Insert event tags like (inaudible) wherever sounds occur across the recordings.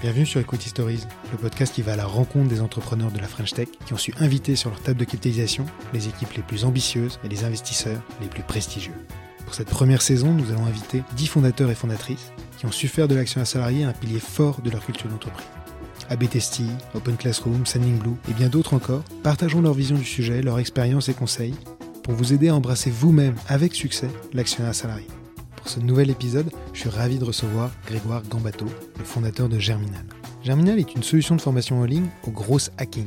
Bienvenue sur Equity Stories, le podcast qui va à la rencontre des entrepreneurs de la French Tech qui ont su inviter sur leur table de capitalisation les équipes les plus ambitieuses et les investisseurs les plus prestigieux. Pour cette première saison, nous allons inviter 10 fondateurs et fondatrices qui ont su faire de l'action à salarié un pilier fort de leur culture d'entreprise. ABTST, Open Classroom, Sending Blue et bien d'autres encore partageons leur vision du sujet, leur expérience et conseils pour vous aider à embrasser vous-même avec succès l'actionnat salarié. Pour ce nouvel épisode, je suis ravi de recevoir Grégoire Gambato, le fondateur de Germinal. Germinal est une solution de formation en ligne au gros hacking.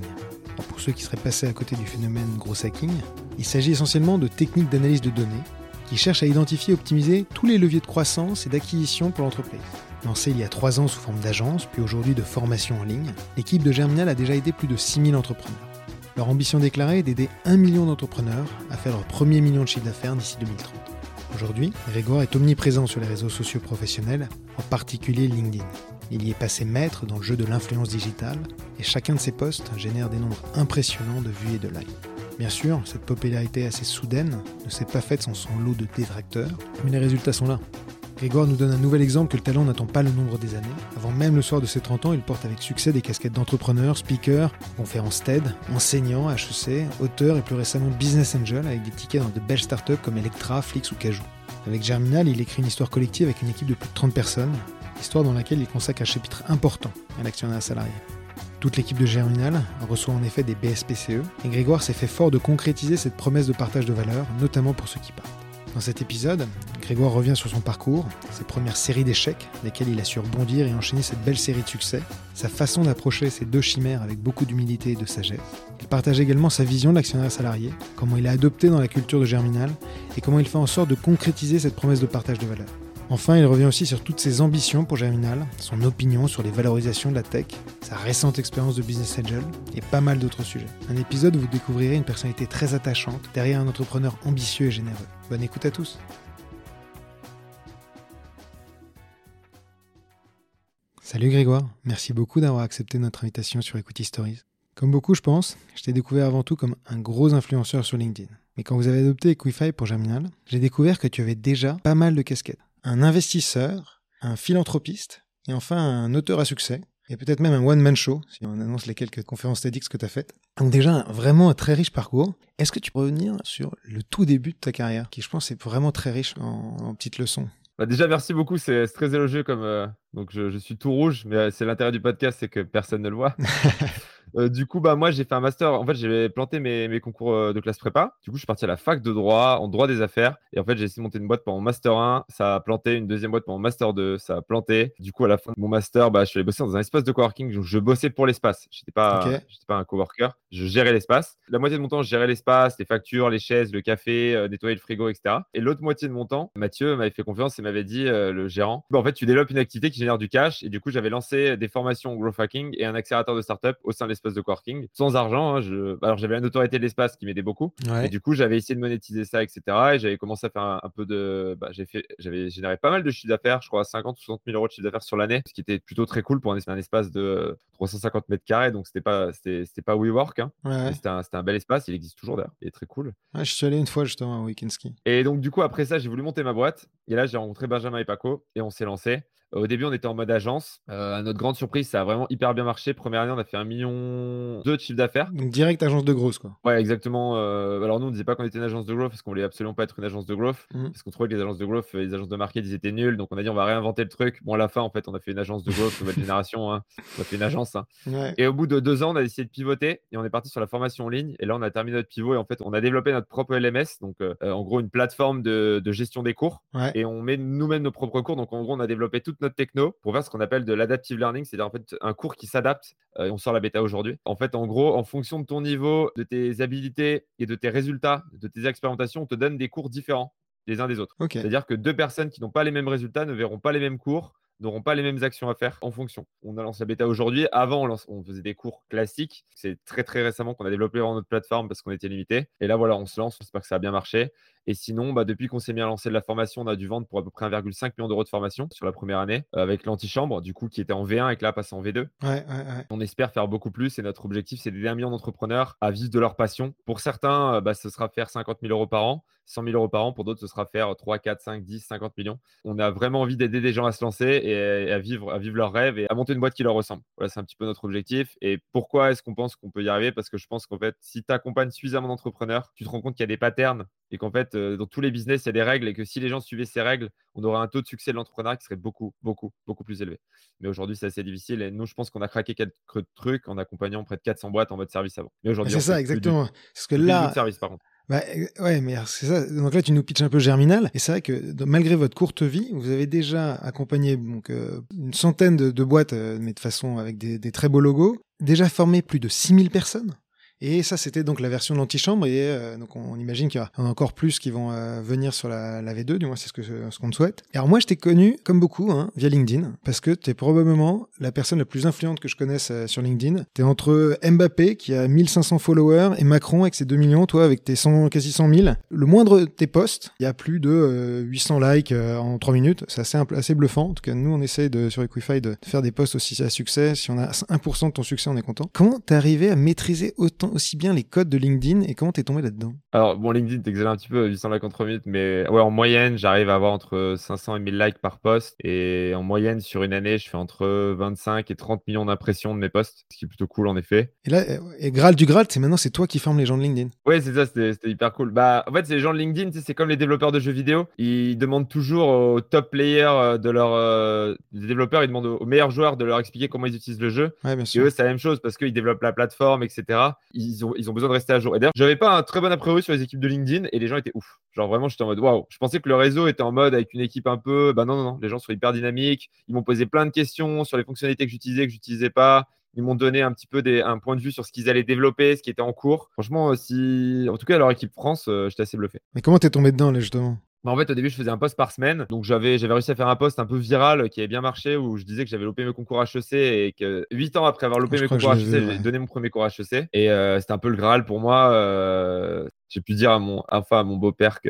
pour ceux qui seraient passés à côté du phénomène gros hacking, il s'agit essentiellement de techniques d'analyse de données qui cherchent à identifier et optimiser tous les leviers de croissance et d'acquisition pour l'entreprise. Lancée il y a trois ans sous forme d'agence, puis aujourd'hui de formation en ligne, l'équipe de Germinal a déjà aidé plus de 6000 entrepreneurs. Leur ambition déclarée est d'aider un million d'entrepreneurs à faire leur premier million de chiffre d'affaires d'ici 2030. Aujourd'hui, Grégoire est omniprésent sur les réseaux sociaux professionnels, en particulier LinkedIn. Il y est passé maître dans le jeu de l'influence digitale et chacun de ses posts génère des nombres impressionnants de vues et de likes. Bien sûr, cette popularité assez soudaine ne s'est pas faite sans son lot de détracteurs, mais les résultats sont là. Grégoire nous donne un nouvel exemple que le talent n'attend pas le nombre des années. Avant même le soir de ses 30 ans, il porte avec succès des casquettes d'entrepreneur, speaker, conférence TED, enseignant, HEC, auteur et plus récemment business angel avec des tickets dans de belles startups comme Electra, Flix ou Cajou. Avec Germinal, il écrit une histoire collective avec une équipe de plus de 30 personnes, histoire dans laquelle il consacre un chapitre important à l'actionnaire salarié. Toute l'équipe de Germinal reçoit en effet des BSPCE, et Grégoire s'est fait fort de concrétiser cette promesse de partage de valeur, notamment pour ceux qui partent. Dans cet épisode, Grégoire revient sur son parcours, ses premières séries d'échecs, lesquelles il a su rebondir et enchaîner cette belle série de succès, sa façon d'approcher ces deux chimères avec beaucoup d'humilité et de sagesse. Il partage également sa vision de l'actionnaire salarié, comment il a adopté dans la culture de Germinal et comment il fait en sorte de concrétiser cette promesse de partage de valeur. Enfin, il revient aussi sur toutes ses ambitions pour Germinal, son opinion sur les valorisations de la tech, sa récente expérience de business angel et pas mal d'autres sujets. Un épisode où vous découvrirez une personnalité très attachante derrière un entrepreneur ambitieux et généreux. Bonne écoute à tous. Salut Grégoire, merci beaucoup d'avoir accepté notre invitation sur Equity Stories. Comme beaucoup, je pense, je t'ai découvert avant tout comme un gros influenceur sur LinkedIn. Mais quand vous avez adopté Equify pour Germinal, j'ai découvert que tu avais déjà pas mal de casquettes un investisseur, un philanthropiste et enfin un auteur à succès. Et peut-être même un one-man show, si on annonce les quelques conférences TEDx que tu as faites. Donc déjà, vraiment un très riche parcours. Est-ce que tu peux revenir sur le tout début de ta carrière, qui je pense est vraiment très riche en, petites leçons? Bah déjà, merci beaucoup. C'est très élogieux comme. Euh, donc, je, je, suis tout rouge, mais euh, c'est l'intérêt du podcast, c'est que personne ne le voit. (laughs) Euh, du coup, bah, moi, j'ai fait un master. En fait, j'ai planté mes, mes, concours euh, de classe prépa. Du coup, je suis parti à la fac de droit, en droit des affaires. Et en fait, j'ai essayé de monter une boîte pour mon master 1. Ça a planté. Une deuxième boîte pour mon master 2. Ça a planté. Du coup, à la fin de mon master, bah, je suis allé bosser dans un espace de coworking. Donc, je bossais pour l'espace. Je n'étais pas, pas un coworker. Je gérais l'espace. La moitié de mon temps, je gérais l'espace, les factures, les chaises, le café, euh, nettoyer le frigo, etc. Et l'autre moitié de mon temps, Mathieu m'avait fait confiance et m'avait dit, le gérant, bah, en fait, tu développes une activité qui génère du cash. Et du coup, j'avais lancé des formations growth hacking et un accélérateur de startup au sein de l'espace de coworking sans argent. Hein, je... Alors, j'avais une autorité de l'espace qui m'aidait beaucoup. Et du coup, j'avais essayé de monétiser ça, etc. Et j'avais commencé à faire un, peu de. Bah, fait... J'avais généré pas mal de chiffre d'affaires, je crois 50 ou 60 000 euros de chiffre d'affaires sur l'année, ce qui était plutôt très cool pour un, espace de 350 mètres carrés. Donc, c'était pas, c'était pas WeWork. Hein. C'était un, un, bel espace. Il existe toujours d'ailleurs. Il est très cool. je suis allé une fois justement à Weekend Ski. Et donc, du coup, après ça, j'ai voulu monter ma boîte. Et là, j'ai rencontré Benjamin et Paco et on s'est lancé. Au début, on était en mode agence. Euh, à notre grande surprise, ça a vraiment hyper bien marché. Première année, on a fait un million de chiffre d'affaires. Donc direct agence de growth, quoi. Ouais, exactement. Euh, alors nous, on ne disait pas qu'on était une agence de growth parce qu'on voulait absolument pas être une agence de growth. Mmh. Parce qu'on trouvait que les agences de growth, les agences de market, ils étaient nuls. Donc on a dit, on va réinventer le truc. Bon, à la fin, en fait, on a fait une agence de growth, nouvelle (laughs) génération. Hein. On a fait une agence. Hein. Et au bout de deux ans, on a décidé de pivoter et on est parti sur la formation en ligne. Et là, on a terminé notre pivot et en fait, on a développé notre propre LMS. Donc euh, en gros, une plateforme de, gestion des cours. Et on met nous-mêmes nos propres cours. Donc en gros, on a développé toute notre techno pour ce qu'on appelle de l'adaptive learning, c'est-à-dire en fait un cours qui s'adapte. Euh, on sort la bêta aujourd'hui. En fait, en gros, en fonction de ton niveau, de tes habilités et de tes résultats, de tes expérimentations, on te donne des cours différents les uns des autres. C'est-à-dire que deux personnes qui n'ont pas les mêmes résultats ne verront pas les mêmes cours n'auront pas les mêmes actions à faire en fonction. On a lancé la bêta aujourd'hui. Avant, on, faisait des cours classiques. C'est très très récemment qu'on a développé notre plateforme parce qu'on était limité. Et là, voilà, on se lance. J'espère que ça a bien marché. Et sinon, bah, depuis qu'on s'est mis à lancer de la formation, on a dû vendre pour à peu près 1,5 million d'euros de formation sur la première année euh, avec l'antichambre, du coup, qui était en V1 et que là passe en V2. On espère faire beaucoup plus et notre objectif, c'est d'aider un million d'entrepreneurs à vivre de leur passion. Pour certains, euh, bah, ce sera faire 50 000 euros par an, 100 000 euros par an. Pour d'autres, ce sera faire 3, 4, 5, 10, 50 millions. On a vraiment envie d'aider des gens à se lancer et à vivre, à vivre leurs rêves et à monter une boîte qui leur ressemble. Voilà, c'est un petit peu notre objectif. Et pourquoi est-ce qu'on pense qu'on peut y arriver? Parce que je pense qu'en fait, si tu accompagnes suffisamment d'entrepreneurs, tu te rends compte qu'il y a des patterns et qu'en fait, dans tous les business, il y a des règles et que si les gens suivaient ces règles, on aurait un taux de succès de l'entrepreneuriat qui serait beaucoup, beaucoup, beaucoup plus élevé. Mais aujourd'hui, c'est assez difficile. Et nous, je pense qu'on a craqué quelques trucs en accompagnant près de 400 boîtes en mode service avant. Mais aujourd'hui, c'est ça, exactement. Parce que là, service, par contre. Bah, ouais, mais c'est ça. Donc là, tu nous pitches un peu Germinal. Et c'est vrai que malgré votre courte vie, vous avez déjà accompagné donc, euh, une centaine de, boîtes, euh, mais de façon avec des, des, très beaux logos. Déjà formé plus de 6000 personnes. Et ça, c'était donc la version de l'antichambre. Et euh, donc, on, imagine qu'il y en a encore plus qui vont euh, venir sur la, la, V2, du moins, c'est ce qu'on ce qu'on souhaite. Et alors, moi, je t'ai connu, comme beaucoup, hein, via LinkedIn, parce que tu es probablement la personne la plus influente que je connaisse euh, sur LinkedIn. Tu es entre Mbappé, qui a 1500 followers, et Macron, avec ses 2 millions, toi, avec tes 100, quasi 100 000. Le moindre de tes posts, il y a plus de 800 likes en 3 minutes. C'est assez, assez bluffant. En tout cas, nous, on essaie de, sur Equify de faire des posts aussi à succès. Si on a 1% de ton succès, on est content. Comment t'es arrivé à maîtriser autant aussi bien les codes de LinkedIn et comment t'es tombé là-dedans? Alors, bon, LinkedIn, t'exagères un petit peu, 800 likes en 3 minutes, mais ouais, en moyenne, j'arrive à avoir entre 500 et 1000 likes par post. Et en moyenne, sur une année, je fais entre 25 et 30 millions d'impressions de mes posts, ce qui est plutôt cool en effet. Et là, et Graal du Graal, c'est maintenant, c'est toi qui formes les gens de LinkedIn. Ouais, c'est ça, c'était hyper cool. Bah, en fait, c'est les gens de LinkedIn, c'est comme les développeurs de jeux vidéo. Ils demandent toujours aux top players euh, de leur. Euh, les développeurs, ils demandent aux meilleurs joueurs de leur expliquer comment ils utilisent le jeu. Ouais, bien sûr. Et eux, c'est la même chose parce qu'ils développent la plateforme, etc. Ils ont, besoin de rester à jour. Et d'ailleurs, j'avais pas un très bon a priori sur les équipes de LinkedIn et les gens étaient ouf. Genre vraiment, j'étais en mode waouh. Je pensais que le réseau était en mode avec une équipe un peu. Bah non, non, non. Les gens sont hyper dynamiques. Ils m'ont posé plein de questions sur les fonctionnalités que j'utilisais, que j'utilisais pas. Ils m'ont donné un petit peu des, un point de vue sur ce qu'ils allaient développer, ce qui était en cours. Franchement, si, en tout cas, leur équipe France, euh, j'étais assez bluffé. Mais comment t'es tombé dedans, là, justement? En fait, au début, je faisais un post par semaine. Donc, j'avais, j'avais réussi à faire un post un peu viral qui avait bien marché où je disais que j'avais loupé mes concours HEC et que 8 ans après avoir loupé mes concours HEC, j'ai donné mon premier cours HEC. Et euh, c'était un peu le Graal pour moi. Euh, j'ai pu dire à mon, enfin, à mon beau-père que.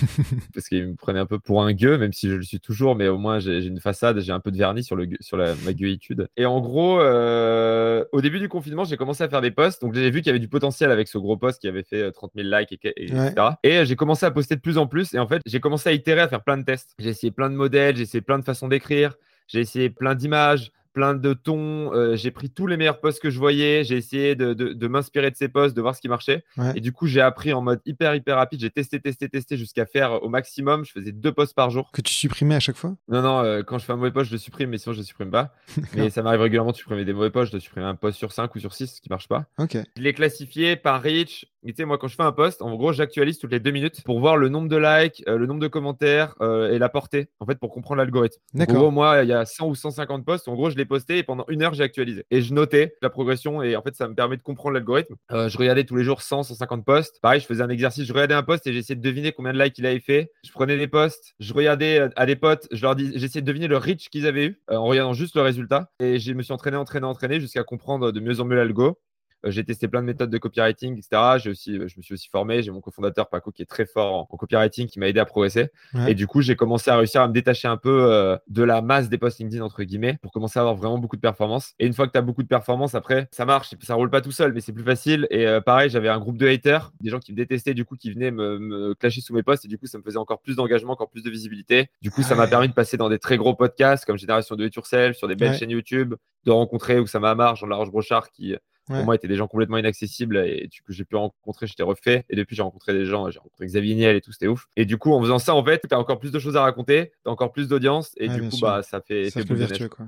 (laughs) parce qu'il me prenait un peu pour un gueux, même si je le suis toujours, mais au moins j'ai une façade, j'ai un peu de vernis sur, le, sur la, ma gueuitude. Et en gros, euh, au début du confinement, j'ai commencé à faire des posts. Donc j'ai vu qu'il y avait du potentiel avec ce gros post qui avait fait 30 000 likes, et, etc. Et j'ai commencé à poster de plus en plus. Et en fait, j'ai commencé à itérer, à faire plein de tests. J'ai essayé plein de modèles, j'ai essayé plein de façons d'écrire, j'ai essayé plein d'images plein de tons. Euh, j'ai pris tous les meilleurs posts que je voyais. J'ai essayé de, de, m'inspirer de ces posts, de voir ce qui marchait. Et du coup, j'ai appris en mode hyper, hyper rapide. J'ai testé, testé, testé jusqu'à faire au maximum. Je faisais deux posts par jour. Que tu supprimais à chaque fois? Non, non. Euh, quand je fais un mauvais post, je le supprime, mais sinon, je le supprime pas. (laughs) mais ça m'arrive régulièrement de supprimer des mauvais posts, de supprimer un post sur 5 ou sur 6, ce qui marche pas. Ok. Je l'ai classifié par reach. Tu sais, moi, quand je fais un post, en gros, j'actualise toutes les deux minutes pour voir le nombre de likes, euh, le nombre de commentaires et la portée, en fait, pour comprendre l'algorithme. En gros, moi, il y a 100 ou 150 posts. En gros, je l'ai posté et pendant une heure, j'ai actualisé. Et je notais la progression et en fait, ça me permet de comprendre l'algorithme. Euh, je regardais tous les jours 100, 150 posts. Pareil, je faisais un exercice, je regardais un post et j'essayais de deviner combien de likes il avait fait. Je prenais des posts, je regardais euh, à des potes, je leur dis, j'essayais de deviner le reach qu'ils avaient eu euh, en regardant juste le résultat. Et je me suis entraîné, entraîné, entraîné jusqu'à comprendre de mieux en mieux l'algo. Euh, j'ai testé plein de méthodes de copywriting, etc. J'ai aussi, je me suis aussi formé. J'ai mon cofondateur Paco qui est très fort en, copywriting, qui m'a aidé à progresser. Et du coup, j'ai commencé à réussir à me détacher un peu euh, de la masse des posts LinkedIn entre guillemets pour commencer à avoir vraiment beaucoup de performance. Et une fois que tu as beaucoup de performance, après, ça marche. Ça roule pas tout seul, mais c'est plus facile. Et euh, pareil, j'avais un groupe de haters, des gens qui me détestaient, du coup, qui venaient me, me clasher sous mes posts. Et du coup, ça me faisait encore plus d'engagement, encore plus de visibilité. Du coup, ça m'a permis de passer dans des très gros podcasts comme Génération de Yourself, sur des belles chaînes YouTube, de rencontrer Oussama Amar, Jean-Laroche Brochard qui pour moi, étaient des gens complètement inaccessibles et que j'ai pu rencontrer, j'étais refait. Et depuis, j'ai rencontré des gens, j'ai rencontré Xavier Niel et tout, c'était ouf. Et du coup, en faisant ça, en fait, tu as encore plus de choses à raconter, tu as encore plus d'audience et du coup, bah, ça fait, ça fait vertueux. Quoi.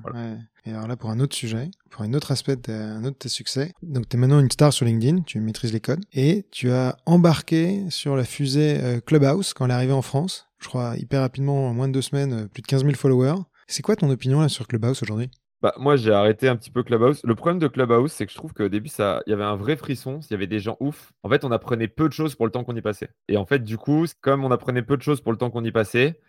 Et alors là, pour un autre sujet, pour un autre aspect, de, un autre de tes succès, donc tu es maintenant une star sur LinkedIn, tu maîtrises les codes et tu as embarqué sur la fusée euh, Clubhouse quand elle est arrivée en France. Je crois hyper rapidement, en moins de deux semaines, euh, plus de 15 000 followers. C'est quoi ton opinion là sur Clubhouse aujourd'hui? Bah, moi, j'ai arrêté un petit peu Clubhouse. Le problème de Clubhouse, c'est que je trouve qu'au début, ça, il y avait un vrai frisson. Il y avait des gens ouf. En fait, on apprenait peu de choses pour le temps qu'on y passait. Et en fait, du coup, comme on apprenait peu de choses pour le temps qu'on y passait,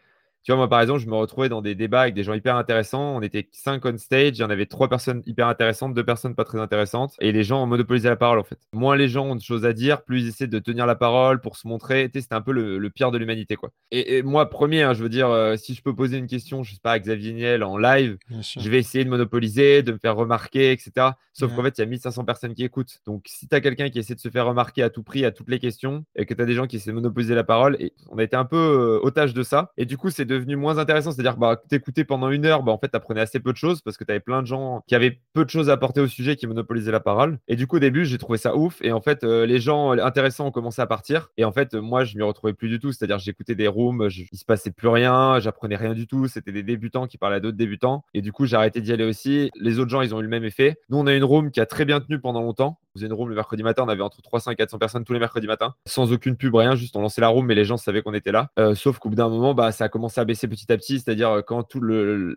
Tu vois, moi, par exemple, je me retrouvais dans des débats avec des gens hyper intéressants. On était cinq on stage. Il y en avait trois personnes hyper intéressantes, deux personnes pas très intéressantes. Et les gens monopolisaient la parole, en fait. Moins les gens ont de choses à dire, plus ils essaient de tenir la parole pour se montrer. C'était un peu le, pire de l'humanité, quoi. Et, moi, premier, hein, je veux dire, euh, si je peux poser une question, je sais pas, à Xavier Niel en live, je vais essayer de monopoliser, de me faire remarquer, etc. Sauf qu'en fait, il y a 1500 personnes qui écoutent. Donc, si tu as quelqu'un qui essaie de se faire remarquer à tout prix, à toutes les questions, et que tu as des gens qui essaient de monopoliser la parole, et on a été un peu euh, otage de ça. Et du coup, c'est devenu moins intéressant. C'est-à-dire, bah, t'écoutais pendant une heure, bah, en fait, t'apprenais assez peu de choses parce que tu avais plein de gens qui avaient peu de choses à apporter au sujet, qui monopolisaient la parole. Et du coup, au début, j'ai trouvé ça ouf. Et en fait, euh, les gens intéressants ont commencé à partir. Et en fait, moi, je m'y retrouvais plus du tout. C'est-à-dire, j'écoutais des rooms, il se passait plus rien, j'apprenais rien du tout. C'était des débutants qui parlaient à d'autres débutants. Et du coup, j'ai arrêté d'y aller aussi. Les autres gens, ils ont eu le même effet. Nous, on a une room qui a très bien tenu pendant longtemps. Faisait une room le mercredi matin. On avait entre 300 et 400 personnes tous les mercredis matins, sans aucune pub, rien. Juste on lançait la room, mais les gens savaient qu'on était là. Euh, sauf qu'au bout d'un moment, bah, ça a commencé à baisser petit à petit. C'est-à-dire euh, quand toute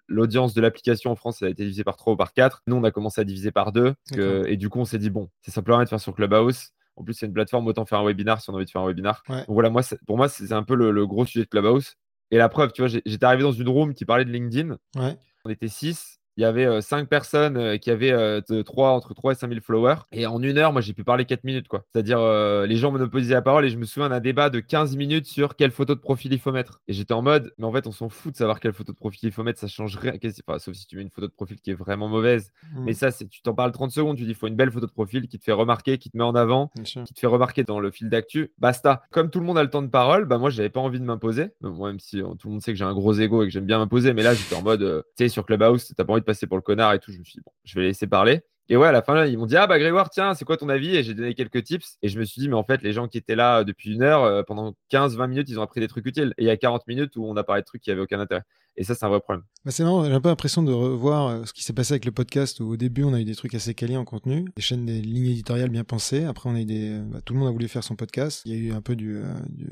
l'audience de l'application en France a été divisée par 3 ou par 4, nous, on a commencé à diviser par 2. et du coup, on s'est dit, bon, c'est simplement de faire sur Clubhouse. En plus, c'est une plateforme, autant faire un webinar si on a envie de faire un webinar. Donc voilà, moi, pour moi, c'est un peu le, gros sujet de Clubhouse. Et la preuve, tu vois, j'étais arrivé dans une room qui parlait de LinkedIn. On était 6 il y avait euh, cinq personnes euh, qui avaient euh, entre 3 et 5 000 followers. Et en une heure, moi, j'ai pu parler 4 minutes. quoi. C'est-à-dire, les gens monopolisaient la parole et je me souviens d'un débat de 15 minutes sur quelle photo de profil il faut mettre. Et j'étais en mode, mais en fait, on s'en fout de savoir quelle photo de profil il faut mettre, ça change rien. Enfin, sauf si tu mets une photo de profil qui est vraiment mauvaise. Mmh. Mais ça, tu t'en parles 30 secondes, tu dis, il faut une belle photo de profil qui te fait remarquer, qui te met en avant, qui te fait remarquer dans le fil d'actu. Basta. Comme tout le monde a le temps de parole, bah moi, j'avais pas envie de m'imposer. Moi, même si tout le monde sait que j'ai un gros ego et que j'aime bien m'imposer, mais là, j'étais en mode, tu sais, sur Clubhouse, t'as pas envie de passer pour le connard je me suis dit, bon, je vais laisser parler. Et ouais, à la fin, là, ils m'ont dit Ah, bah Grégoire, tiens, c'est quoi ton avis? Et j'ai donné quelques tips. Et je me suis dit Mais en fait, les gens qui étaient là depuis une heure, euh, pendant 15-20 minutes, ils ont appris des trucs utiles. Et il y a 40 minutes où on a parlé de trucs qui n'avaient aucun intérêt. Et ça, c'est un vrai problème. Bah c'est marrant, j'ai un peu l'impression de revoir euh, ce qui s'est passé avec le podcast où au début on a eu des trucs assez quali en contenu, des chaînes, des lignes éditoriales bien pensées. Après on a eu des, euh, bah, tout le monde a voulu faire son podcast. Il y a eu un peu euh, du,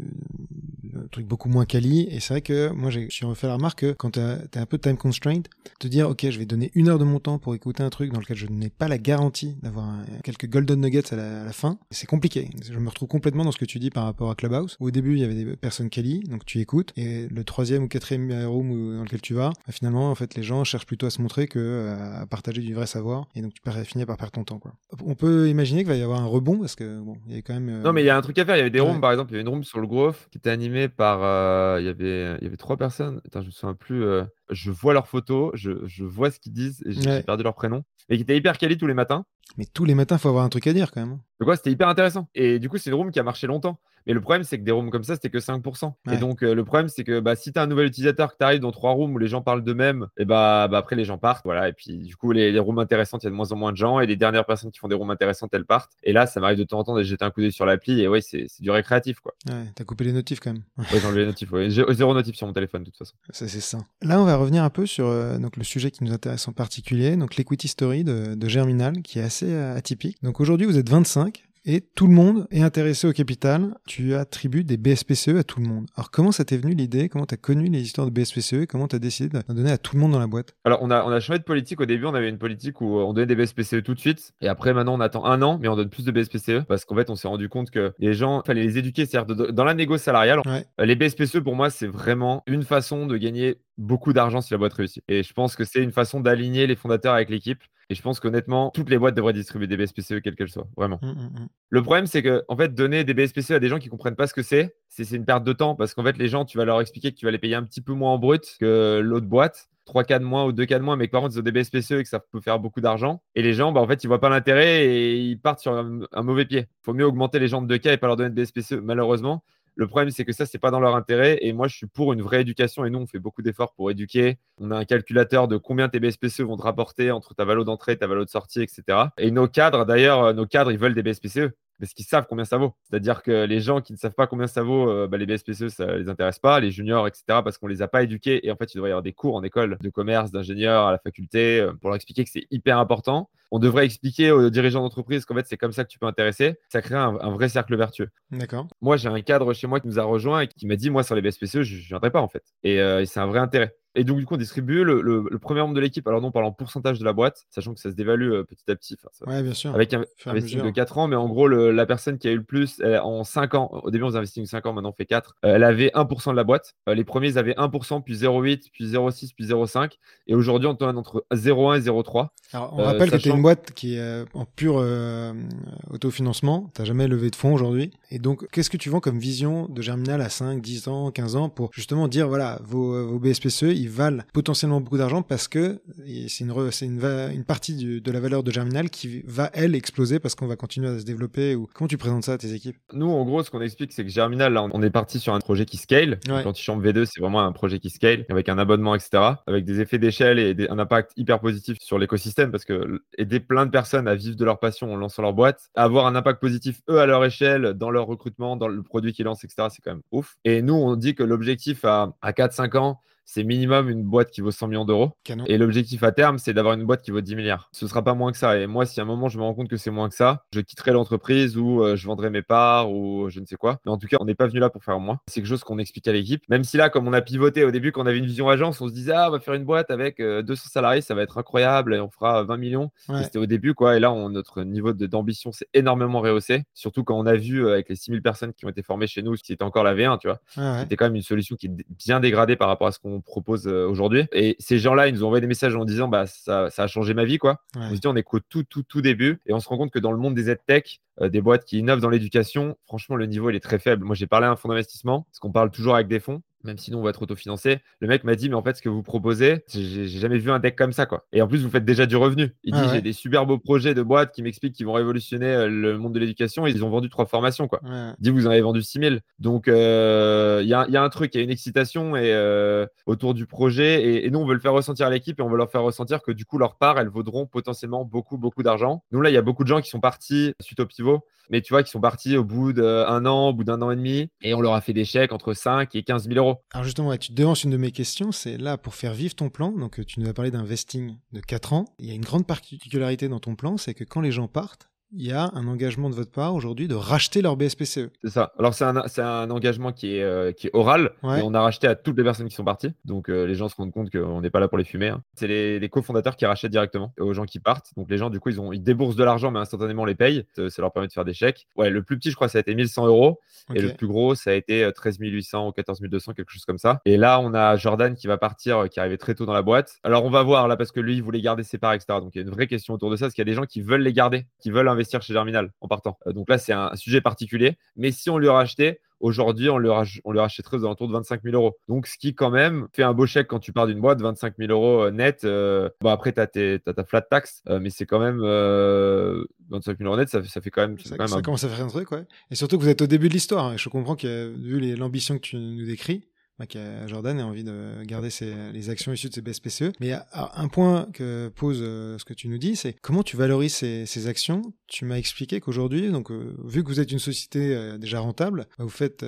truc beaucoup moins quali. Et c'est vrai que moi j'ai, suis refait la remarque que quand as un peu de time constraint, te dire ok je vais donner une heure de mon temps pour écouter un truc dans lequel je n'ai pas la garantie d'avoir quelques golden nuggets à la, à la fin, c'est compliqué. Je me retrouve complètement dans ce que tu dis par rapport à Clubhouse. Au début il y avait des personnes quali, donc tu écoutes, et le troisième ou quatrième room dans lequel tu vas, bah, finalement, en fait, les gens cherchent plutôt à se montrer que euh, à partager du vrai savoir, et donc tu finis par perdre ton temps. Quoi. On peut imaginer qu'il va y avoir un rebond parce que bon, il y a quand même. Euh, non, mais il y a un truc à faire. Il y avait des rooms, par exemple, il y avait une room sur le growth qui était animée par. Euh, il y avait, il y avait trois personnes. Attends, je me souviens plus. Je vois leurs photos, je, je vois ce qu'ils disent, et j'ai perdu leur prénom. Et qui était hyper quali tous les matins. Mais tous les matins, il faut avoir un truc à dire quand même. Donc, quoi, c'était hyper intéressant. Et du coup, c'est une room qui a marché longtemps. Mais le problème, c'est que des rooms comme ça, c'était que 5%. Et donc, euh, le problème, c'est que bah, si tu as un nouvel utilisateur que tu arrives dans trois rooms où les gens parlent d'eux-mêmes, et bah, bah, après, les gens partent. Voilà. Et puis, du coup, les, rooms intéressantes, il y a de moins en moins de gens. Et les dernières personnes qui font des rooms intéressantes, elles partent. Et là, ça m'arrive de temps en temps de jeter un coup d'œil sur l'appli. Et ouais, c'est du récréatif. Quoi. Ouais, t'as coupé les notifs quand même. ouais, j'ai enlevé les notifs. Ouais. Zéro notif sur mon téléphone, de toute façon. Ça, c'est ça. Là, on va revenir un peu sur euh, donc, le sujet qui nous intéresse en particulier, donc l'equity story de, de Germinal, qui est assez euh, atypique. Donc aujourd'hui, vous êtes 25 et tout le monde est intéressé au capital. Tu attribues des BSPCE à tout le monde. Alors comment ça t'est venu l'idée? Comment tu as connu les histoires de BSPCE comment tu as décidé d'en donner à tout le monde dans la boîte? Alors on a, on a changé de politique. Au début, on avait une politique où on donnait des BSPCE tout de suite. Et après, maintenant, on attend un an, mais on donne plus de BSPCE parce qu'en fait, on s'est rendu compte que les gens, fallait les éduquer. C'est-à-dire dans la négo salariale, les BSPCE, pour moi, c'est vraiment une façon de gagner beaucoup d'argent si la boîte réussit. Et je pense que c'est une façon d'aligner les fondateurs avec l'équipe. Et je pense qu'honnêtement, toutes les boîtes devraient distribuer des BSPCE, quelles qu'elles soient, vraiment. Mmh, mmh, mmh. Le problème, c'est que, en fait, donner des BSPCE à des gens qui comprennent pas ce que c'est, c'est une perte de temps parce qu'en fait, les gens, tu vas leur expliquer que tu vas les payer un petit peu moins en brut que l'autre boîte. 3 cas de moins ou 2 cas de moins, mais que par contre, ils ont des BSPCE et que ça peut faire beaucoup d'argent. Et les gens, bah, en fait, ils voient pas l'intérêt et ils partent sur un, mauvais pied. Il faut mieux augmenter les gens de 2 cas et pas leur donner de BSPCE, malheureusement. Le problème, c'est que ça, c'est pas dans leur intérêt. Et moi, je suis pour une vraie éducation. Et nous, on fait beaucoup d'efforts pour éduquer. On a un calculateur de combien tes BSPCE vont te rapporter entre ta valeur d'entrée, ta valeur de sortie, etc. Et nos cadres, d'ailleurs, euh, nos cadres, ils veulent des BSPCE parce qu'ils savent combien ça vaut. C'est-à-dire que les gens qui ne savent pas combien ça vaut, euh, bah, les BSPCE, ça les intéresse pas, les juniors, etc., parce qu'on les a pas éduqués. Et en fait, il devrait y avoir des cours en école de commerce, d'ingénieur, à la faculté, euh, pour leur expliquer que c'est hyper important. On devrait expliquer aux dirigeants d'entreprise qu'en fait, c'est comme ça que tu peux intéresser. Ça crée un, vrai cercle vertueux. D'accord. Moi, j'ai un cadre chez moi qui nous a rejoint et qui m'a dit, moi, sur les BSPCE, je ne viendrai pas, en fait. Et, euh, et c'est un vrai intérêt. Et donc, du coup, on distribue le, premier membre de l'équipe. Alors, non, on parle en pourcentage de la boîte, sachant que ça se dévalue euh, petit à petit. ouais, bien sûr. Avec un investissement de 4 ans, mais en gros, la personne qui a eu le plus en 5 ans, au début, on investit 5 ans, maintenant on fait 4, elle avait 1% de la boîte. les premiers, ils avaient 1%, puis 0,8, puis 0,6, puis 0,5. Et aujourd'hui, on tourne entre 0,1 et 0,3. Alors, on rappelle que tu es une boîte qui est en pur autofinancement. Tu n'as jamais levé de fonds aujourd'hui? Et donc, qu'est-ce que tu vends comme vision de Germinal à 5, 10 ans, 15 ans pour justement dire, voilà, vos, vos BSPCE, ils valent potentiellement beaucoup d'argent parce que c'est une, une, une, partie de la valeur de Germinal qui va, elle, exploser parce qu'on va continuer à se développer. Ou comment tu présentes ça à tes équipes? Nous, en gros, ce qu'on explique, c'est que Germinal, là, on est parti sur un projet qui scale. Ouais. L'antichambre V2, c'est vraiment un projet qui scale avec un abonnement, etc., avec des effets d'échelle et un impact hyper positif sur l'écosystème parce que aider plein de personnes à vivre de leur passion en lançant leur boîte, avoir un impact positif, eux, à leur échelle, dans leur recrutement, dans le produit qu'ils lancent, etc., c'est quand même ouf. Et nous, on dit que l'objectif à, à 4-5 ans, c'est minimum une boîte qui vaut 100 millions d'euros. Et l'objectif à terme, c'est d'avoir une boîte qui vaut 10 milliards. Ce sera pas moins que ça. Et moi, si à un moment je me rends compte que c'est moins que ça, je quitterai l'entreprise ou euh, je vendrai mes parts ou je ne sais quoi. Mais en tout cas, on n'est pas venu là pour faire moins. C'est quelque chose qu'on explique à l'équipe. Même si là, comme on a pivoté au début, quand on avait une vision agence, on se disait, ah, on va faire une boîte avec 200 euh, salariés, ça va être incroyable et on fera 20 millions. C'était au début, quoi. Et là, notre niveau d'ambition s'est énormément rehaussé. Surtout quand on a vu euh, avec les 6000 personnes qui ont été formées chez nous, ce qui était encore la V1, tu vois. C'était quand même une solution qui est bien dégradée par rapport à ce qu'on propose aujourd'hui aujourd'hui. Et ces gens-là, ils nous ont envoyé des messages en disant bah, ça, ça a changé ma vie. Quoi. On se dit on est qu'au tout, tout, tout début. Et on se rend compte que dans le monde des EdTech, euh, des boîtes qui innovent dans l'éducation, franchement, le niveau, il est très faible. Moi, j'ai parlé à un fonds d'investissement, parce qu'on parle toujours avec des fonds même si nous on va être autofinancé. Le mec m'a dit, mais en fait, ce que vous proposez, j'ai jamais vu un deck comme ça, quoi. Et en plus, vous faites déjà du revenu. Il dit, j'ai des super beaux projets de boîtes qui m'expliquent qu'ils vont révolutionner euh, le monde de l'éducation. Ils ont vendu trois formations, quoi. Il dit, vous en avez vendu 6000. Donc, euh, il y, a, un truc, il y a une excitation et, euh, autour du projet. Et, et, nous, on veut le faire ressentir à l'équipe et on veut leur faire ressentir que du coup, leur part, elles vaudront potentiellement beaucoup, beaucoup d'argent. Nous, là, il y a beaucoup de gens qui sont partis suite au pivot, mais tu vois, qui sont partis au bout d'un an, au bout d'un an et demi, et on leur a fait des chèques entre 5 et 15 000 euros. Alors justement, tu devances une de mes questions, c'est là pour faire vivre ton plan. Donc tu nous as parlé d'un vesting de 4 ans. Il y a une grande particularité dans ton plan, c'est que quand les gens partent, il y a un engagement de votre part aujourd'hui de racheter leur BSPCE. C'est ça. Alors, c'est un, un, engagement qui est, euh, qui est oral. Et on a racheté à toutes les personnes qui sont parties. Donc, euh, les gens se rendent compte qu'on n'est pas là pour les fumer. Hein. C'est les, les cofondateurs qui rachètent directement aux gens qui partent. Donc, les gens, du coup, ils, ont, ils déboursent de l'argent, mais instantanément, on les paye. Ça leur permet de faire des chèques. Ouais, le plus petit, je crois, ça a été 1100 euros. Et le plus gros, ça a été 13 euh, 800 ou 14 200, quelque chose comme ça. Et là, on a Jordan qui va partir, qui est arrivé très tôt dans la boîte. Alors, on va voir là, parce que lui, il voulait garder ses parts, etc. Donc, il y a une vraie question autour de ça, parce qu'il y a des gens qui veulent les garder, qui veulent investir chez Germinal en partant. Euh, donc là, c'est un sujet particulier. Mais si on lui rachetait, aujourd'hui, on, le rachèterait aux alentours de 25 000 euros. Donc, ce qui, quand même, fait un beau chèque quand tu pars d'une boîte, 25 000 euros euh, net. Euh, bon, après, tu as, ta flat tax, mais c'est quand même 25 000 euros net, ça, fait quand même. Ça, quand même commence à faire un truc, ouais. Et surtout que vous êtes au début de l'histoire. Hein, je comprends que, vu l'ambition que tu nous décris, Jordan a envie de garder les actions issues de ses BSPCE. Mais un point que pose euh, ce que tu nous dis, c'est comment tu valorises ces, actions? Tu m'as expliqué qu'aujourd'hui, donc euh, vu que vous êtes une société euh, déjà rentable, bah, vous faites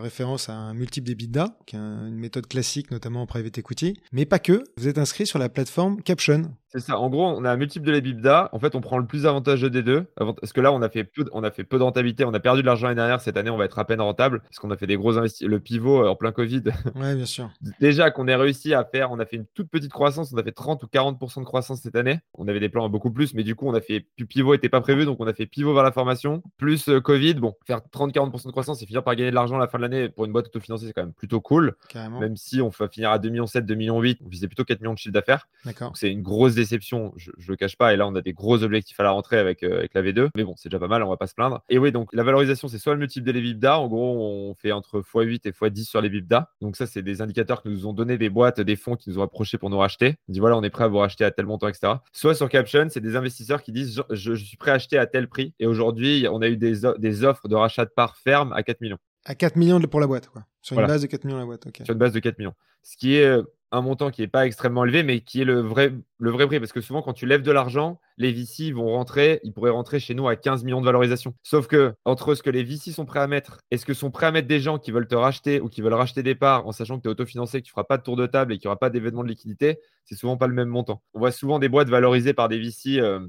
référence à un multiple d'EBITDA, qui est une méthode classique notamment en private equity, mais pas que. Vous êtes inscrit sur la plateforme Caption, c'est ça. En gros, on a un multiple de l'EBITDA. En fait, on prend le plus avantageux des deux. Parce que là, on a fait peu, on a fait peu de rentabilité. On a perdu de l'argent l'année dernière. Cette année, on va être à peine rentable. Parce qu'on a fait des gros investissements. Le pivot euh, en plein Covid. (laughs) Ouais, bien sûr. Déjà qu'on ait réussi à faire, on a fait une toute petite croissance. On a fait 30 ou 40% de croissance cette année. On avait des plans beaucoup plus. Mais du coup, on a fait. Pivot n'était pas prévu. Donc, on a fait pivot vers la formation. Plus euh, Covid. Bon, faire 30-40% de croissance et finir par gagner de l'argent à la fin de l'année pour une boîte autofinancée, c'est quand même plutôt cool. Carrément. Même si on va finir à 2,7 millions, 2,8 millions. On visait plutôt 4 millions de chiffre d'affaires. D'accord. C'est une grosse déception je le cache pas. Et là, on a des gros objectifs à la rentrée avec, euh, avec la V2. Mais bon, c'est déjà pas mal, on va pas se plaindre. Et oui, donc la valorisation, c'est soit le multiple de l'EBITDA. En gros, on fait entre x8 et x10 sur les l'EBITDA. Donc ça, c'est des indicateurs que nous ont donné des boîtes, des fonds qui nous ont approchés pour nous racheter. On dit voilà, on est prêt à vous racheter à tel montant, etc. Soit sur Caption, c'est des investisseurs qui disent je, suis prêt à acheter à tel prix. Et aujourd'hui, on a eu des, des offres de rachat de parts fermes à 4 millions. À 4 millions pour la boîte, quoi. Sur une base de 4 millions la boîte, ok. Sur une base de 4 millions. Ce qui est euh, un montant qui n'est pas extrêmement élevé, mais qui est le vrai, le vrai prix. Parce que souvent, quand tu lèves de l'argent, les VC vont rentrer, ils pourraient rentrer chez nous à 15 millions de valorisation. Sauf que entre ce que les VC sont prêts à mettre et ce que sont prêts à mettre des gens qui veulent te racheter ou qui veulent racheter des parts en sachant que tu es autofinancé, que tu ne feras pas de tour de table et qu'il n'y aura pas d'événement de liquidité, c'est souvent pas le même montant. On voit souvent des boîtes valorisées par des VC, euh,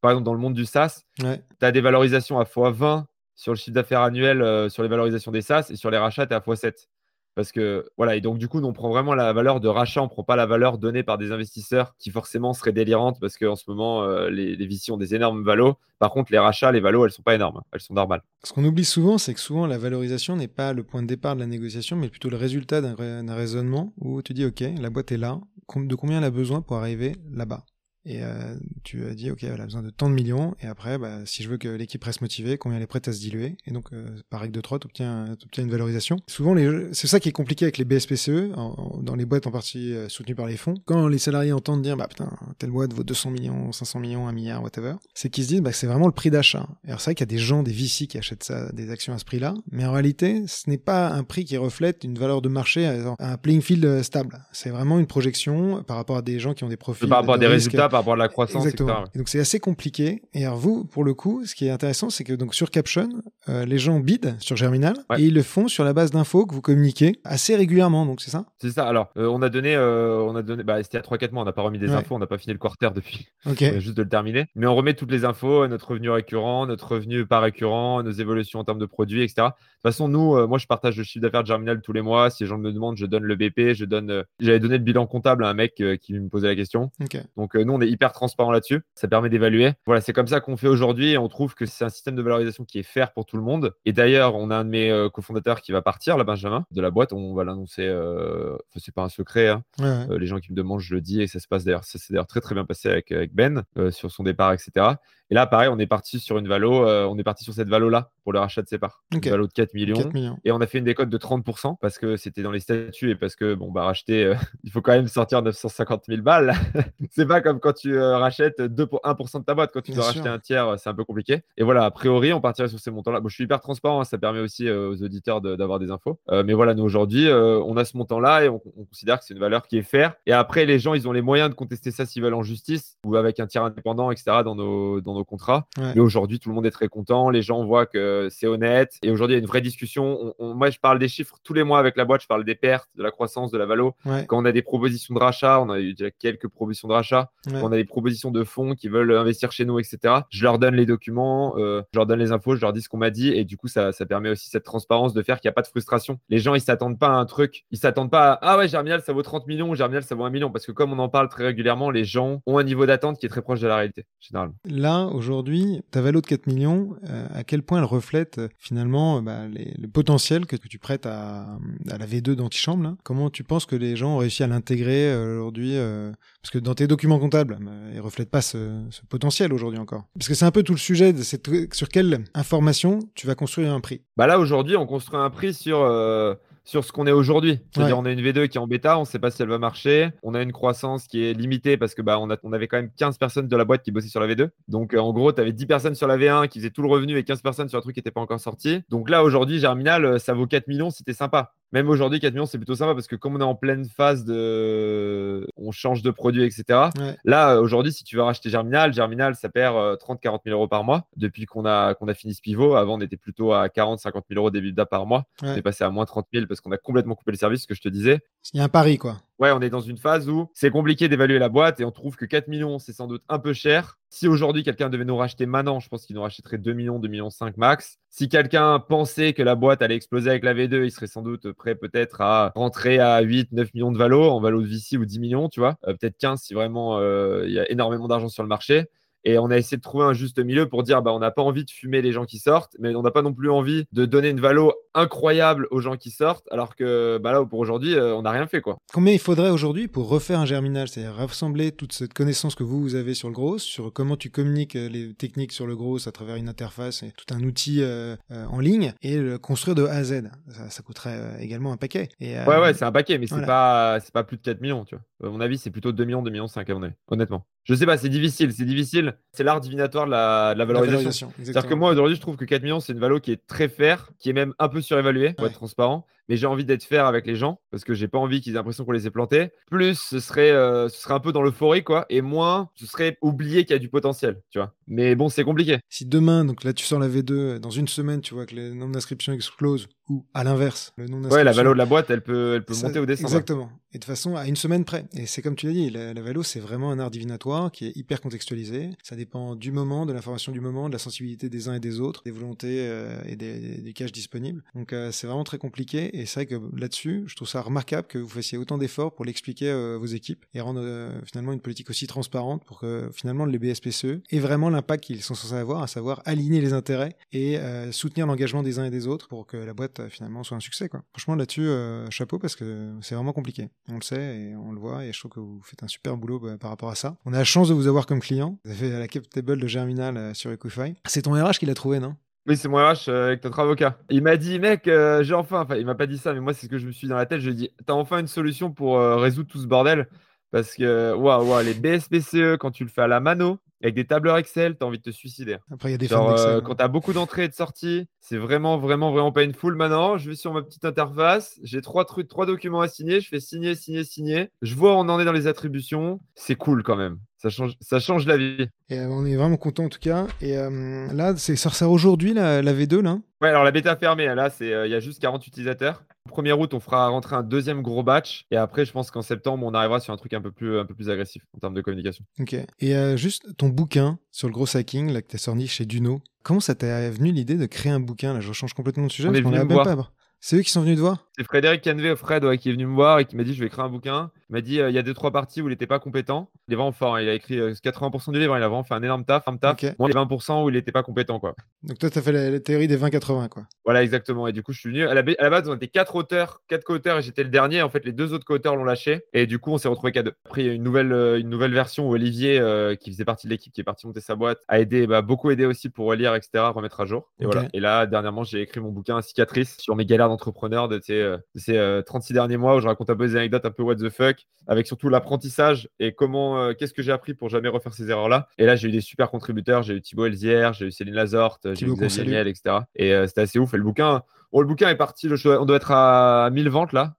par exemple dans le monde du SaaS, tu as des valorisations à x20 sur le chiffre d'affaires annuel euh, sur les valorisations des SaaS et sur les rachats, tu es à x7. Parce que voilà, et donc du coup, on prend vraiment la valeur de rachat, on prend pas la valeur donnée par des investisseurs qui forcément seraient délirantes parce qu'en ce moment, euh, les, les VC ont des énormes valos. Par contre, les rachats, les valos, elles sont pas énormes, elles sont normales. Ce qu'on oublie souvent, c'est que souvent la valorisation n'est pas le point de départ de la négociation, mais plutôt le résultat d'un raisonnement où tu dis, OK, la boîte est là, de combien elle a besoin pour arriver là-bas? Et euh, tu as dit, OK, elle a besoin de tant de millions. Et après, bah, si je veux que l'équipe reste motivée, combien elle est prête à se diluer. Et donc, euh, par règle de 3, tu obtiens, une valorisation. Souvent, c'est ça qui est compliqué avec les BSPCE, dans les boîtes en partie euh, soutenues par les fonds. Quand les salariés entendent dire, bah putain, telle boîte vaut 200 millions, 500 millions, 1 milliard, whatever, c'est qu'ils se disent, bah, c'est vraiment le prix d'achat. Alors, c'est vrai qu'il y a des gens, des VC qui achètent ça, des actions à ce prix-là. Mais en réalité, ce n'est pas un prix qui reflète une valeur de marché, un playing field stable. C'est vraiment une projection par rapport à des gens qui ont des profils. Par rapport à des résultats, par rapport à la croissance, et donc c'est assez compliqué. Et alors vous, pour le coup, ce qui est intéressant, c'est que donc sur Caption, euh, les gens bident sur Germinal et ils le font sur la base d'infos que vous communiquez assez régulièrement. Donc c'est ça? C'est ça. Alors euh, on a donné, euh, on a donné, bah, c'était à 3-4 mois, on n'a pas remis des infos, on n'a pas fini le quarter depuis. Ok. (laughs) juste de le terminer. Mais on remet toutes les infos, notre revenu récurrent, notre revenu pas récurrent, nos évolutions en termes de produits, etc. De toute façon, nous, moi je partage le chiffre d'affaires de Germinal tous les mois. Si les gens me demandent, je donne le BP, je donne. J'avais donné le bilan comptable à un mec qui me posait la question. Donc nous, on est hyper transparent là-dessus. Ça permet d'évaluer. Voilà, c'est comme ça qu'on fait aujourd'hui et on trouve que c'est un système de valorisation qui est fair pour tout le monde. Et d'ailleurs, on a un de mes euh, cofondateurs qui va partir, là, Benjamin, de la boîte. On va l'annoncer. Euh... Enfin, c'est pas un secret. Hein. Euh, les gens qui me demandent, je le dis et ça se passe d'ailleurs. Ça s'est d'ailleurs très très bien passé avec, avec Ben euh, sur son départ, etc. Et là, pareil, on est parti sur une valo, euh, on est parti sur cette valo-là pour le rachat de ses parts. Une valo de 4 millions, Et on a fait une décote de 30% parce que c'était dans les statuts et parce que, bon, bah, racheter, euh, (laughs) il faut quand même sortir 950 000 balles. (laughs) c'est pas comme quand tu euh, rachètes 2 pour 1% de ta boîte. Quand tu dois racheter un tiers, c'est un peu compliqué. Et voilà, a priori, on partirait sur ces montants-là. Bon, je suis hyper transparent, hein, ça permet aussi aux auditeurs d'avoir des infos. mais voilà, nous aujourd'hui, on a ce montant-là et on, considère que c'est une valeur qui est fair. Et après, les gens, ils ont les moyens de contester ça s'ils veulent en justice ou avec un tiers indépendant, etc., dans nos, dans nos contrats. Mais aujourd'hui, tout le monde est très content. Les gens voient que c'est honnête. Et aujourd'hui, il y a une vraie discussion. moi, je parle des chiffres tous les mois avec la boîte. Je parle des pertes, de la croissance, de la valo. Quand on a des propositions de rachat, on a eu déjà quelques propositions de rachat. Quand on a des propositions de fonds qui veulent investir chez nous, etc. Je leur donne les documents, euh, je leur donne les infos, je leur dis ce qu'on m'a dit. Et du coup, ça, ça permet aussi cette transparence de faire qu'il n'y a pas de frustration. Les gens, ils s'attendent pas à un truc. Ils s'attendent pas à Ah ouais, Germinal, ça vaut 30 millions. Germinal, ça vaut 1 million. Parce que comme on en parle très régulièrement, les gens ont un niveau d'attente qui est très proche de la réalité, généralement. Là, aujourd'hui, ta valo de 4 millions, euh, à quel point elle reflète euh, finalement euh, bah, le potentiel que, tu prêtes à, la V2 d'antichambre Comment tu penses que les gens ont réussi à l'intégrer aujourd'hui Parce que dans tes documents comptables, bah, ils ne reflètent pas ce, potentiel aujourd'hui encore. Parce que c'est un peu tout le sujet de cette, sur quelle information tu vas construire un prix. Bah là aujourd'hui, on construit un prix sur sur ce qu'on est aujourd'hui. C'est-à-dire, on a une V2 qui est en bêta, on ne sait pas si elle va marcher. On a une croissance qui est limitée parce que bah, on, a, on avait quand même 15 personnes de la boîte qui bossaient sur la V2. Donc, euh, en gros, tu avais 10 personnes sur la V1 qui faisaient tout le revenu et 15 personnes sur un truc qui n'était pas encore sorti. Donc là, aujourd'hui, Germinal, euh, ça vaut 4 millions si sympa. Même aujourd'hui, 4 millions, c'est plutôt sympa parce que comme on est en pleine phase de. On change de produit, etc. Là, euh, aujourd'hui, si tu veux racheter Germinal, Germinal, ça perd 30-40 000 euros par mois depuis qu'on a, qu'on a fini ce pivot. Avant, on était plutôt à 40-50 000 euros d'EBITDA par mois. On est passé à moins 30 000 parce qu'on a complètement coupé le service, ce que je te disais. Il y a un pari, quoi. Ouais, on est dans une phase où c'est compliqué d'évaluer la boîte et on trouve que 4 millions, c'est sans doute un peu cher. Si aujourd'hui quelqu'un devait nous racheter maintenant, je pense qu'il nous rachèterait 2 millions, 2 millions 5 max. Si quelqu'un pensait que la boîte allait exploser avec la V2, il serait sans doute prêt peut-être à rentrer à 8, 9 millions de valo, en valo de VC ou 10 millions, tu vois. Euh, peut-être 15 si vraiment euh, il y a énormément d'argent sur le marché. Et on a essayé de trouver un juste milieu pour dire bah, on n'a pas envie de fumer les gens qui sortent, mais on n'a pas non plus envie de donner une valo incroyable aux gens qui sortent, alors que bah, là, pour aujourd'hui, euh, on n'a rien fait. quoi. Combien il faudrait aujourd'hui pour refaire un germinal? C'est-à-dire rassembler toute cette connaissance que vous, vous avez sur le gros, sur comment tu communiques euh, les techniques sur le gros à travers une interface et tout un outil euh, en ligne, et le construire de A à Z. Ça, coûterait également un paquet. Et, ouais, ouais, c'est un paquet, mais c'est pas, pas plus de 4 millions. Tu vois. À mon avis, c'est plutôt 2 millions, 2 millions 5 à mon avis, honnêtement. Je sais pas, c'est difficile, c'est difficile. C'est l'art divinatoire de la, valorisation. C'est-à-dire que moi, aujourd'hui, je trouve que 4 millions, c'est une valo qui est très fair, qui est même un peu surévaluée, pour être transparent. Mais j'ai envie d'être fair avec les gens parce que j'ai pas envie qu'ils aient l'impression qu'on les ait plantés. Plus, ce serait, euh, ce serait un peu dans l'euphorie, quoi. Et moins, ce serait oublier qu'il y a du potentiel, tu vois. Mais bon, c'est compliqué. Si demain, donc là, tu sors la V2, dans une semaine, tu vois que les nombres d'inscriptions explosent, ou à l'inverse, le nombre Ouais, la valo de la boîte, elle peut, elle peut monter ou descendre. Exactement. Et de façon à une semaine près. Et c'est comme tu l'as dit, la, la valo, c'est vraiment un art divinatoire qui est hyper contextualisé. Ça dépend du moment, de l'information du moment, de la sensibilité des uns et des autres, des volontés euh, et des, des, caches disponibles. Donc euh, c'est vraiment très compliqué. Et c'est vrai que là-dessus, je trouve ça remarquable que vous fassiez autant d'efforts pour l'expliquer à vos équipes et rendre finalement une politique aussi transparente pour que finalement les BSPCE aient vraiment l'impact qu'ils sont censés avoir, à savoir aligner les intérêts et soutenir l'engagement des uns et des autres pour que la boîte finalement soit un succès. Quoi. Franchement, là-dessus, chapeau parce que c'est vraiment compliqué. On le sait et on le voit et je trouve que vous faites un super boulot bah, par rapport à ça. On a la chance de vous avoir comme client. Vous avez fait la cap table de Germinal euh, sur Equify. C'est ton RH qui l'a trouvé, non? Oui, c'est mon RH euh, avec notre avocat. Il m'a dit, mec, euh, j'ai enfin, enfin, il m'a pas dit ça, mais moi, c'est ce que je me suis dit dans la tête. Je lui ai dit, t'as enfin une solution pour résoudre tout ce bordel? Parce que, waouh, wow, les BSPCE, quand tu le fais à la mano, avec des tableurs Excel, tu as envie de te suicider. Après, il y a des Genre, euh, Quand tu as beaucoup d'entrées et de sorties, c'est vraiment, vraiment, vraiment painful. Maintenant, je vais sur ma petite interface, j'ai trois trucs, trois documents à signer, je fais signer, signer, signer. Je vois où on en est dans les attributions. C'est cool quand même. Ça change, ça change la vie. Et euh, on est vraiment content en tout cas. Et euh, là, c'est ça aujourd'hui la, la, V2 là? Ouais, alors la bêta fermée, là, c'est il y a juste 40 utilisateurs. 1er août, on fera rentrer un deuxième gros batch. Et après, je pense qu'en septembre, on arrivera sur un truc un peu plus, un peu plus agressif en termes de communication. Ok. Et juste ton bouquin sur le gros hacking, là, que tu as sorti chez Duno, comment ça t'est venu l'idée de créer un bouquin Là, je change complètement de sujet on parce qu'on même pas. C'est eux qui sont venus te voir? C'est Frédéric Canvé, Fred, qui est venu me voir et qui m'a dit je vais écrire un bouquin. Il m'a dit euh, il y a deux trois parties où il n'était pas compétent. Il est vraiment fort. Hein. Il a écrit 80% euh, du livre. Il a vraiment fait un énorme taf, un taf. Moi, il y a 20% où il n'était pas compétent, quoi. Donc toi, tu as fait la, théorie des 20-80, quoi. Voilà, exactement. Et du coup, je suis venu. À la, base, on était quatre auteurs, quatre co-auteurs et j'étais le dernier. En fait, les deux autres co-auteurs l'ont lâché. Et du coup, on s'est retrouvé qu'à deux. Après, il y a une nouvelle, euh, une nouvelle version où Olivier, qui faisait partie de l'équipe, qui est parti monter sa boîte, a aidé, bah, beaucoup aidé aussi pour relire, etc., remettre à jour. Et voilà. Et là, dernièrement, j'ai écrit mon bouquin Cicatrice sur mes galères d'entrepreneur de ces, 36 derniers mois où je raconte un peu des anecdotes un peu what the fuck, avec surtout la apprentissage et comment, euh, qu'est-ce que j'ai appris pour jamais refaire ces erreurs-là. Et là, j'ai eu des super contributeurs. J'ai eu Thibaut Elzière, j'ai eu Céline Lazorte, j'ai eu Xavier Niel, etc. Et euh, c'était assez ouf. Et le bouquin, Bon, le bouquin est parti, on doit être à 1000 ventes là,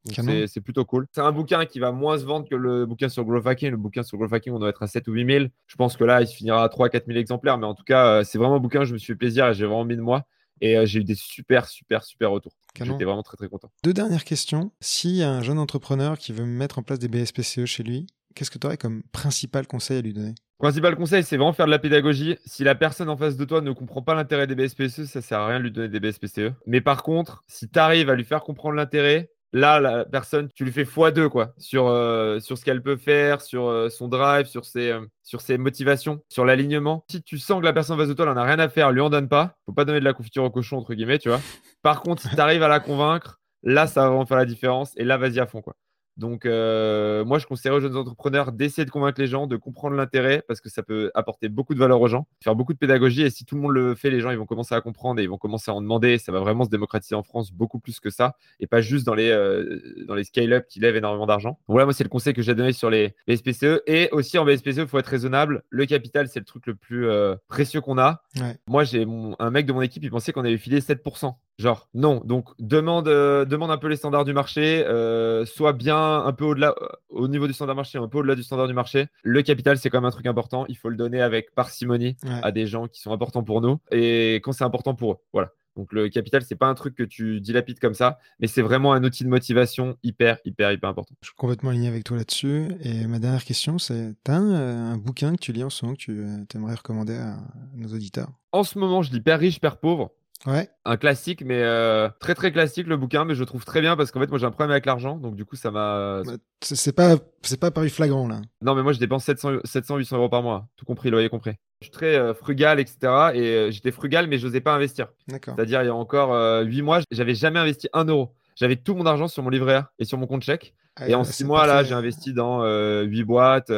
c'est plutôt cool. C'est un bouquin qui va moins se vendre que le bouquin sur Growth Hacking. Le bouquin sur Growth Hacking, on doit être à 7 ou 8000. Je pense que là, il se finira à 3 4 000 exemplaires, mais en tout cas, euh, c'est vraiment un bouquin, je me suis fait plaisir et j'ai vraiment mis de moi. Et j'ai eu des super, super, super retours. J'étais vraiment très, très content. Deux dernières questions. S'il y a un jeune entrepreneur qui veut mettre en place des BSPCE chez lui, qu'est-ce que tu aurais comme principal conseil à lui donner? Principal conseil, c'est vraiment faire de la pédagogie. Si la personne en face de toi ne comprend pas l'intérêt des BSPCE, ça sert à rien de lui donner des BSPCE. Mais par contre, si tu arrives à lui faire comprendre l'intérêt, là, la personne, tu lui fais x2 quoi, sur, euh, sur ce qu'elle peut faire, sur euh, son drive, sur ses, euh, sur ses motivations, sur l'alignement. Si tu sens que la personne en face de toi, elle n'en a rien à faire, lui en donne pas. Faut pas donner de la confiture au cochon, entre guillemets, tu vois. Par contre, si tu à la convaincre, là, ça va vraiment faire la différence. Et là, vas-y à fond, quoi. Donc, euh, moi, je conseillerais aux jeunes entrepreneurs d'essayer de convaincre les gens, de comprendre l'intérêt, parce que ça peut apporter beaucoup de valeur aux gens, faire beaucoup de pédagogie. Et si tout le monde le fait, les gens, ils vont commencer à comprendre et ils vont commencer à en demander. Ça va vraiment se démocratiser en France beaucoup plus que ça, et pas juste dans les, euh, dans les scale-up qui lèvent énormément d'argent. Voilà, moi, c'est le conseil que j'ai donné sur les BSPCE. Et aussi, en BSPCE, il faut être raisonnable. Le capital, c'est le truc le plus euh, précieux qu'on a. Moi, j'ai un mec de mon équipe, il pensait qu'on avait filé 7%. Genre, non. Donc, demande, euh, demande un peu les standards du marché, euh, soit bien un peu au-delà, euh, au niveau du standard marché, un peu au-delà du standard du marché. Le capital, c'est quand même un truc important. Il faut le donner avec parcimonie à des gens qui sont importants pour nous et quand c'est important pour eux. Voilà. Donc, le capital, c'est pas un truc que tu dilapides comme ça, mais c'est vraiment un outil de motivation hyper, hyper, hyper important. Je suis complètement aligné avec toi là-dessus. Et ma dernière question, c'est tu as un, bouquin que tu lis en ce moment que tu aimerais recommander à nos auditeurs? En ce moment, je lis Père riche, Père pauvre. Ouais. Un classique, mais euh, très très classique le bouquin, mais je le trouve très bien parce qu'en fait moi j'ai un problème avec l'argent, donc du coup ça m'a. C'est pas c'est pas paru flagrant là. Non mais moi je dépense 700 700 800 euros par mois, tout compris loyer compris. Je suis très euh, frugal etc. Et euh, j'étais frugal mais je n'osais pas investir. D'accord. C'est-à-dire il y a encore 8 mois j'avais jamais investi un euro. J'avais tout mon argent sur mon livret A et sur mon compte chèque. Ah et en 6 mois là j'ai investi dans 8 boîtes.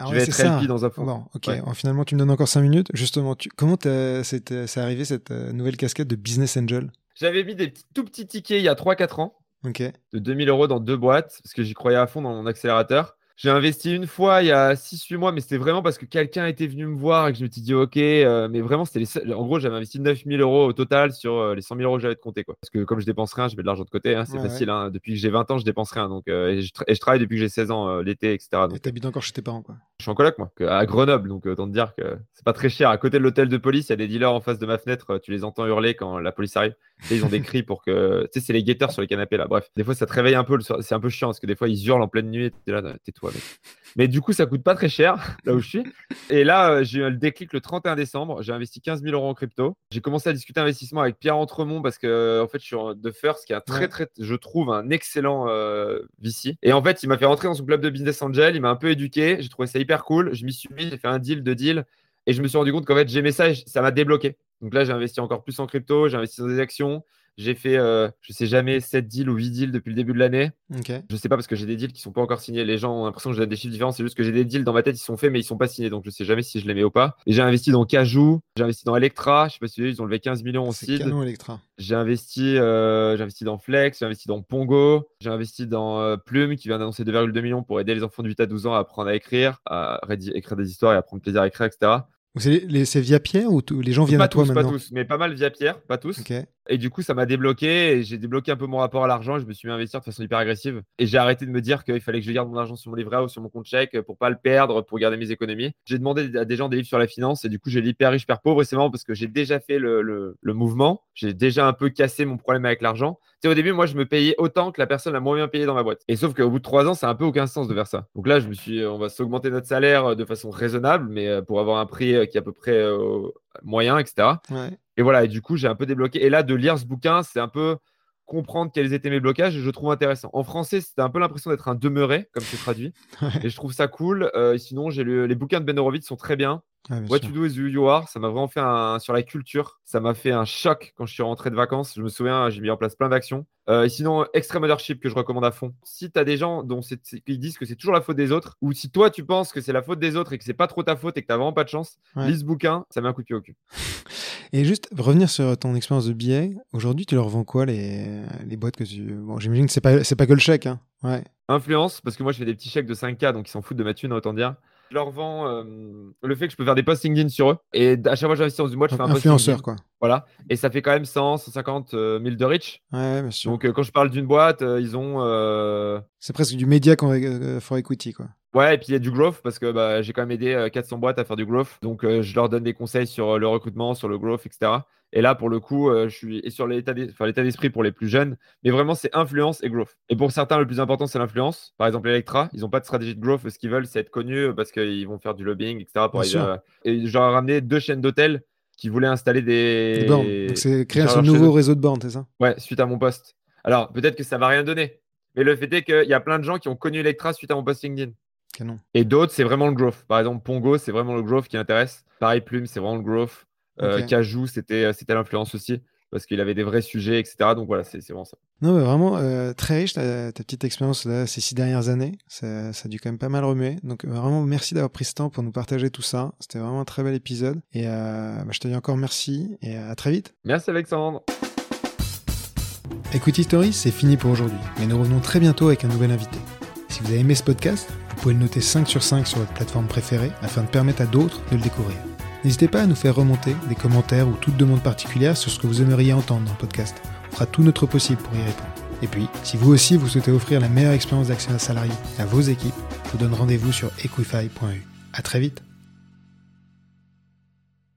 Ah je vais être LP dans un fond. Bon, ok. finalement, tu me donnes encore 5 minutes. Justement, tu... comment c'est arrivé cette euh, nouvelle casquette de Business Angel? J'avais mis des tout petits tickets il y a 3-4 ans. Ok. De 2000 euros dans deux boîtes parce que j'y croyais à fond dans mon accélérateur. J'ai investi une fois il y a 6-8 mois, mais c'était vraiment parce que quelqu'un était venu me voir et que je me suis dit, OK, euh, mais vraiment, c'était les En gros, j'avais investi 9000 euros au total sur euh, les 100 000 euros que j'avais de compter. Quoi. Parce que comme je dépense rien, je mets de l'argent de côté. Hein, c'est facile. Hein. Depuis que j'ai 20 ans, je dépense rien. Donc, euh, et, je travaille depuis que j'ai 16 ans, l'été, etc. Et t'habites encore chez tes parents, quoi. Je suis en coloc, moi, à Grenoble, donc autant te dire que c'est pas très cher. À côté de l'hôtel de police, il y a des dealers en face de ma fenêtre. Tu les entends hurler quand la police arrive. Et ils ont des cris pour que. Tu sais, c'est les guetteurs sur les canapés là. Bref, des fois, ça te réveille un peu. C'est un peu chiant parce que des fois, ils hurlent en pleine nuit. T'es là, tais-toi, Mais du coup, ça coûte pas très cher (laughs) là où je suis. Et là, euh, j'ai eu le déclic le 31 décembre. J'ai investi 15 000 euros en crypto. J'ai commencé à discuter investissement avec Pierre Entremont parce que, en fait, je suis de First, qui est un très, très, je trouve, un excellent euh, VC. Et en fait, il m'a fait rentrer dans son club de business angel. Il m'a un peu éduqué. J'ai trouvé ça hyper cool. Je m'y suis mis. J'ai fait un deal, deux deals. Et je me suis rendu compte qu'en fait, j'aimais ça et ça m'a débloqué. Donc là, j'ai investi encore plus en crypto. J'ai investi dans des actions. J'ai fait, euh, je sais jamais, 7 deals ou 8 deals depuis le début de l'année. Okay. Je sais pas parce que j'ai des deals qui sont pas encore signés. Les gens ont l'impression que j'ai des chiffres différents. C'est juste que j'ai des deals dans ma tête, ils sont faits, mais ils sont pas signés. Donc je sais jamais si je les mets ou pas. Et j'ai investi dans Cajou, j'ai investi dans Electra. Je sais pas si ils ont levé 15 millions en seed. J'ai investi, euh, j'ai investi dans Flex, j'ai investi dans Pongo, j'ai investi dans euh, Plume qui vient d'annoncer 2,2 millions pour aider les enfants de 8 à 12 ans à apprendre à écrire, à écrire des histoires et à prendre plaisir à écrire, etc. C'est via Pierre ou les gens viennent à toi maintenant Pas tous, mais pas mal via Pierre, pas tous. Et du coup, ça m'a débloqué et j'ai débloqué un peu mon rapport à l'argent. Je me suis mis à investir de façon hyper agressive. Et j'ai arrêté de me dire qu'il fallait que je garde mon argent sur mon livret ou sur mon compte chèque pour pas le perdre, pour garder mes économies. J'ai demandé à des gens des livres sur la finance et du coup, j'ai l'hyper riche, hyper pauvre. Et c'est marrant parce que j'ai déjà fait le, le, le mouvement. J'ai déjà un peu cassé mon problème avec l'argent. Tu sais, au début, moi, je me payais autant que la personne la moins bien payée dans ma boîte. Et sauf qu'au bout de trois ans, ça n'a un peu aucun sens de faire ça. Donc là, je me suis, on va s'augmenter notre salaire de façon raisonnable, mais pour avoir un prix qui est à peu près moyen, etc. Et voilà, et du coup, j'ai un peu débloqué. Et là, de lire ce bouquin, c'est un peu comprendre quels étaient mes blocages et je trouve intéressant. En français, c'était un peu l'impression d'être un demeuré, comme c'est traduit. (laughs) Et je trouve ça cool. Euh, sinon, j'ai lu les bouquins de Ben Horowitz sont très bien. What You Do Is Who You Are, ça m'a vraiment fait un sur la culture. Ça m'a fait un choc quand je suis rentré de vacances. Je me souviens, j'ai mis en place plein d'actions. Euh, et sinon, Extreme Ownership que je recommande à fond. Si tu as des gens dont qui disent que c'est toujours la faute des autres, ou si toi tu penses que c'est la faute des autres et que c'est pas trop ta faute et que tu vraiment pas de chance, lis ce bouquin, ça met un coup de pied au cul. (laughs) Et juste revenir sur ton expérience de billet, aujourd'hui tu leur vends quoi les, les boîtes que tu. Bon, j'imagine que c'est pas, pas que le chèque. Hein. Ouais. Influence, parce que moi je fais des petits chèques de 5K, donc ils s'en foutent de ma thune, autant dire je leur vends euh, le fait que je peux faire des posts LinkedIn sur eux. Et à chaque fois que j'investis dans une boîte, je fais un influenceur, quoi. Voilà. Et ça fait quand même 100, 150 000 de reach. Ouais, bien sûr. Donc, euh, quand je parle d'une boîte, euh, ils ont. C'est presque du média for equity, quoi. Ouais, et puis il y a du growth parce que bah, j'ai quand même aidé 400 boîtes à faire du growth. Donc, je leur donne des conseils sur le recrutement, sur le growth, etc. Et là, pour le coup, je suis sur l'état d'esprit pour les plus jeunes. Mais vraiment, c'est influence et growth. Et pour certains, le plus important, c'est l'influence. Par exemple, Electra, ils n'ont pas de stratégie de growth. Ce qu'ils veulent, c'est être connus parce qu'ils vont faire du lobbying, etc. Pour Et j'aurais ramené deux chaînes d'hôtels qui voulaient installer des. bornes. Donc, c'est créer un nouveau réseau de bornes, c'est ça? Ouais, suite à mon poste. Alors, peut-être que ça va rien donner. Mais le fait est qu'il y a plein de gens qui ont connu Electra suite à mon post LinkedIn. Et d'autres, c'est vraiment le growth. Par exemple, Pongo, c'est vraiment le growth qui intéresse. Pareil, Plume, c'est vraiment le growth. Euh, Cajou, c'était l'influence aussi parce qu'il avait des vrais sujets, etc. Donc voilà, c'est vraiment ça. Non, mais vraiment euh, très riche ta, petite expérience ces six dernières années. Ça, ça, a dû quand même pas mal remuer. Donc vraiment, merci d'avoir pris ce temps pour nous partager tout ça. C'était vraiment un très bel épisode. Et euh, bah, je te dis encore merci et à très vite. Merci Alexandre. Equity Story, c'est fini pour aujourd'hui. Mais nous revenons très bientôt avec un nouvel invité. Si vous avez aimé ce podcast, vous pouvez le noter 5 sur 5 sur votre plateforme préférée afin de permettre à d'autres de le découvrir. N'hésitez pas à nous faire remonter des commentaires ou toute demande particulière sur ce que vous aimeriez entendre dans le podcast. On fera tout notre possible pour y répondre. Et puis, si vous aussi vous souhaitez offrir la meilleure expérience d'actionnaire salarié à vos équipes, je vous donne rendez-vous sur equify.eu. À très vite